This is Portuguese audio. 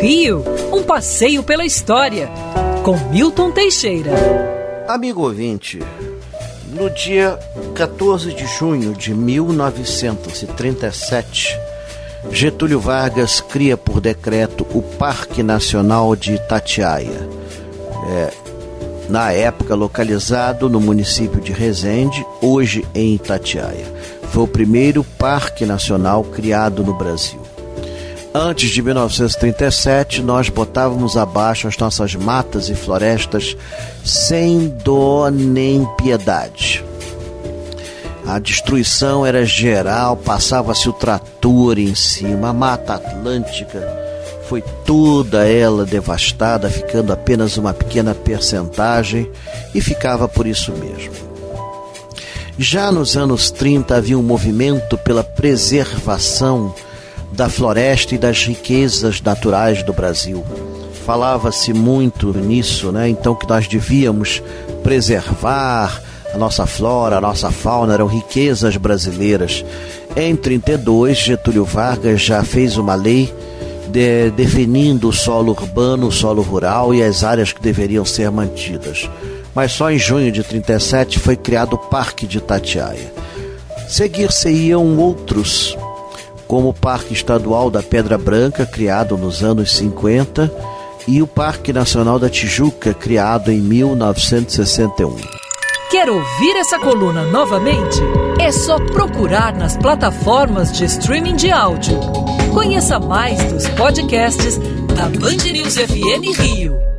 Rio, um passeio pela história, com Milton Teixeira. Amigo ouvinte, no dia 14 de junho de 1937, Getúlio Vargas cria por decreto o Parque Nacional de Itatiaia. É, na época localizado no município de Resende, hoje em Itatiaia. Foi o primeiro parque nacional criado no Brasil. Antes de 1937, nós botávamos abaixo as nossas matas e florestas sem dó nem piedade. A destruição era geral, passava-se o trator em cima, a Mata Atlântica foi toda ela devastada, ficando apenas uma pequena percentagem e ficava por isso mesmo. Já nos anos 30 havia um movimento pela preservação da floresta e das riquezas naturais do Brasil. Falava-se muito nisso, né? Então que nós devíamos preservar a nossa flora, a nossa fauna, eram riquezas brasileiras. Em 32, Getúlio Vargas já fez uma lei de, definindo o solo urbano, o solo rural e as áreas que deveriam ser mantidas. Mas só em junho de 37 foi criado o Parque de Itatiaia. Seguir-se-iam outros, como o Parque Estadual da Pedra Branca, criado nos anos 50, e o Parque Nacional da Tijuca, criado em 1961. Quer ouvir essa coluna novamente? É só procurar nas plataformas de streaming de áudio. Conheça mais dos podcasts da Band News FM Rio.